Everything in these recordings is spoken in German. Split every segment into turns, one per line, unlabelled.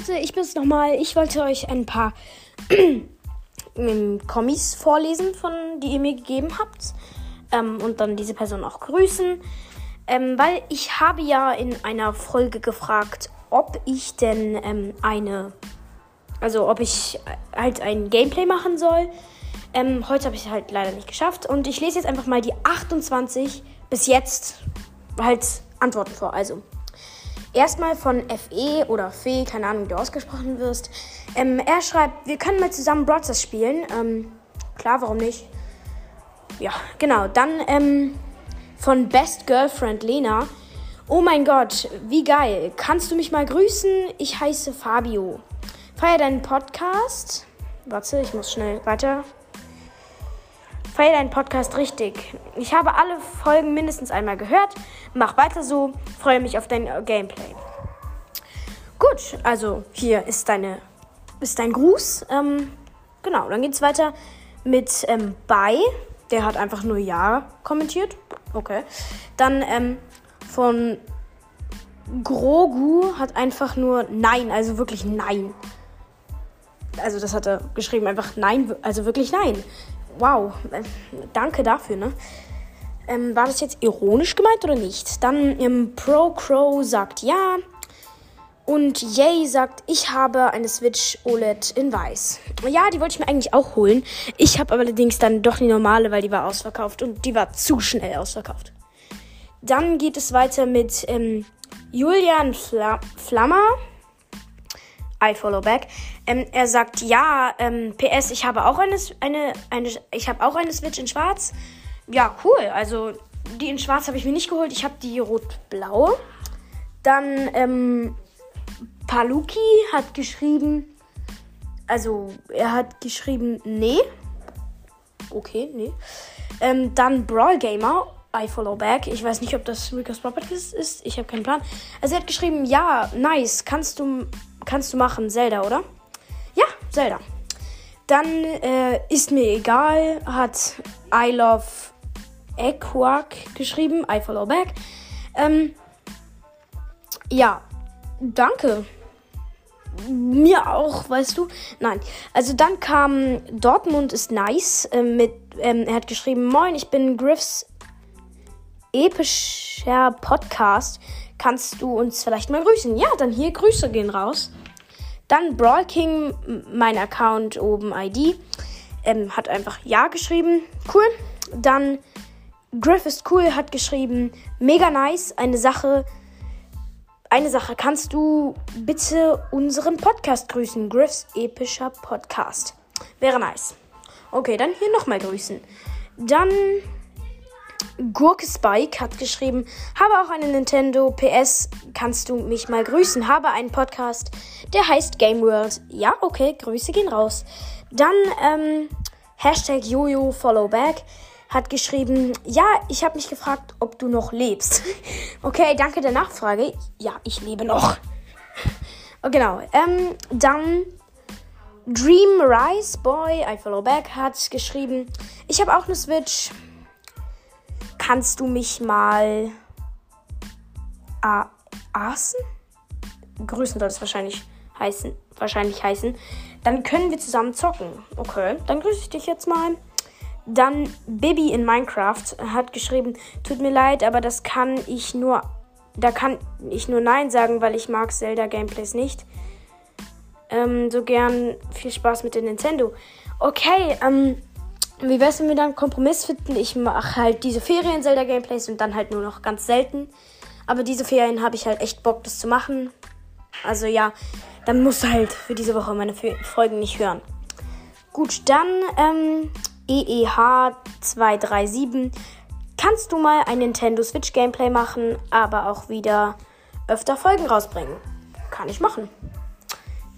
Leute, ich bin's nochmal. Ich wollte euch ein paar ähm, Kommis vorlesen, von die ihr mir gegeben habt. Ähm, und dann diese Person auch grüßen. Ähm, weil ich habe ja in einer Folge gefragt, ob ich denn ähm, eine, also ob ich halt ein Gameplay machen soll. Ähm, heute habe ich es halt leider nicht geschafft. Und ich lese jetzt einfach mal die 28 bis jetzt halt Antworten vor. Also erstmal von FE oder Fe, keine Ahnung, wie du ausgesprochen wirst. Ähm, er schreibt, wir können mal zusammen Broadcast spielen. Ähm, klar, warum nicht? Ja, genau. Dann ähm, von Best Girlfriend Lena. Oh mein Gott, wie geil. Kannst du mich mal grüßen? Ich heiße Fabio. Feier deinen Podcast. Warte, ich muss schnell weiter. Feier deinen Podcast richtig. Ich habe alle Folgen mindestens einmal gehört. Mach weiter so. Freue mich auf dein Gameplay. Gut, also hier ist deine ist dein Gruß. Ähm, genau, dann geht's weiter mit ähm, Bei. Der hat einfach nur Ja kommentiert. Okay. Dann ähm, von Grogu hat einfach nur Nein, also wirklich Nein. Also das hat er geschrieben, einfach Nein, also wirklich Nein. Wow, äh, danke dafür, ne? Ähm, war das jetzt ironisch gemeint oder nicht? Dann ähm, Pro Crow sagt ja. Und Yay sagt, ich habe eine Switch OLED in weiß. Ja, die wollte ich mir eigentlich auch holen. Ich habe allerdings dann doch die normale, weil die war ausverkauft und die war zu schnell ausverkauft. Dann geht es weiter mit ähm, Julian Fla Flammer. I follow back. Ähm, er sagt, ja, ähm, PS, ich habe auch eine, eine, eine ich habe auch eine Switch in Schwarz. Ja, cool. Also die in Schwarz habe ich mir nicht geholt. Ich habe die rot-blaue. Dann ähm, Paluki hat geschrieben, also er hat geschrieben, nee. Okay, nee. Ähm, dann Brawl Gamer, I follow back. Ich weiß nicht, ob das Rico's Properties ist. Ich habe keinen Plan. Also er hat geschrieben, ja, nice. Kannst du, kannst du machen, Zelda, oder? Ja, Zelda. Dann äh, ist mir egal, hat I love Equark geschrieben, I follow back. Ähm, ja, danke mir auch, weißt du? Nein. Also dann kam Dortmund ist nice äh, mit, ähm, er hat geschrieben, moin, ich bin Griffs epischer Podcast. Kannst du uns vielleicht mal grüßen? Ja, dann hier Grüße gehen raus. Dann Brawl King, mein Account oben ID, ähm, hat einfach Ja geschrieben. Cool. Dann Griff ist cool, hat geschrieben, mega nice, eine Sache, eine Sache, kannst du bitte unseren Podcast grüßen? Griffs epischer Podcast. Wäre nice. Okay, dann hier nochmal grüßen. Dann Gurke Spike hat geschrieben, habe auch eine Nintendo PS, kannst du mich mal grüßen? Habe einen Podcast, der heißt Game World. Ja, okay, Grüße gehen raus. Dann ähm, Hashtag Jojo Followback hat geschrieben, ja, ich habe mich gefragt, ob du noch lebst. okay, danke der Nachfrage. Ja, ich lebe noch. oh, genau. Ähm, dann Dream Rise Boy, I follow back, hat geschrieben, ich habe auch eine Switch. Kannst du mich mal äh, aßen? Grüßen soll es wahrscheinlich heißen. Wahrscheinlich heißen. Dann können wir zusammen zocken. Okay, dann grüße ich dich jetzt mal. Dann Bibi in Minecraft hat geschrieben, tut mir leid, aber das kann ich nur, da kann ich nur Nein sagen, weil ich mag Zelda Gameplays nicht. Ähm, so gern viel Spaß mit der Nintendo. Okay, ähm, wie wär's, wenn wir dann einen Kompromiss finden? Ich mache halt diese Ferien Zelda Gameplays und dann halt nur noch ganz selten. Aber diese Ferien habe ich halt echt Bock, das zu machen. Also ja, dann musst du halt für diese Woche meine Folgen nicht hören. Gut, dann ähm, EEH237. Kannst du mal ein Nintendo Switch Gameplay machen, aber auch wieder öfter Folgen rausbringen? Kann ich machen.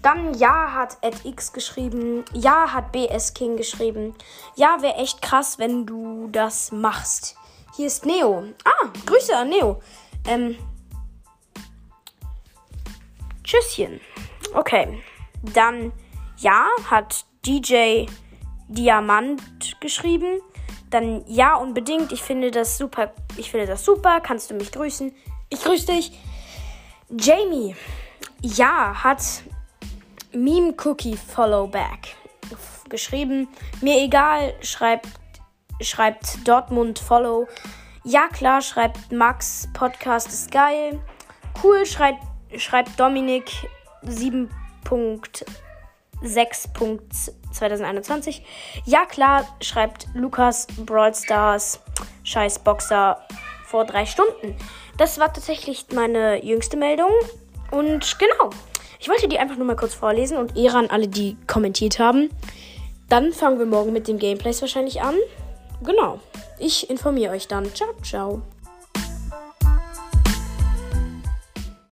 Dann Ja hat X geschrieben. Ja hat BS King geschrieben. Ja, wäre echt krass, wenn du das machst. Hier ist Neo. Ah, Grüße an Neo. Ähm. Tschüsschen. Okay. Dann Ja hat DJ Diamant geschrieben. Dann ja, unbedingt. Ich finde das super. Ich finde das super. Kannst du mich grüßen? Ich grüße dich. Jamie. Ja, hat Meme Cookie Follow Back. Geschrieben. Mir egal, schreibt, schreibt Dortmund Follow. Ja klar, schreibt Max, Podcast ist geil. Cool, schreibt, schreibt Dominik 7.6.2021. Ja klar, schreibt Lukas Brawl Stars, scheiß Boxer vor drei Stunden. Das war tatsächlich meine jüngste Meldung. Und genau. Ich wollte die einfach nur mal kurz vorlesen und Ehre an alle, die kommentiert haben. Dann fangen wir morgen mit den Gameplays wahrscheinlich an. Genau. Ich informiere euch dann. Ciao, ciao.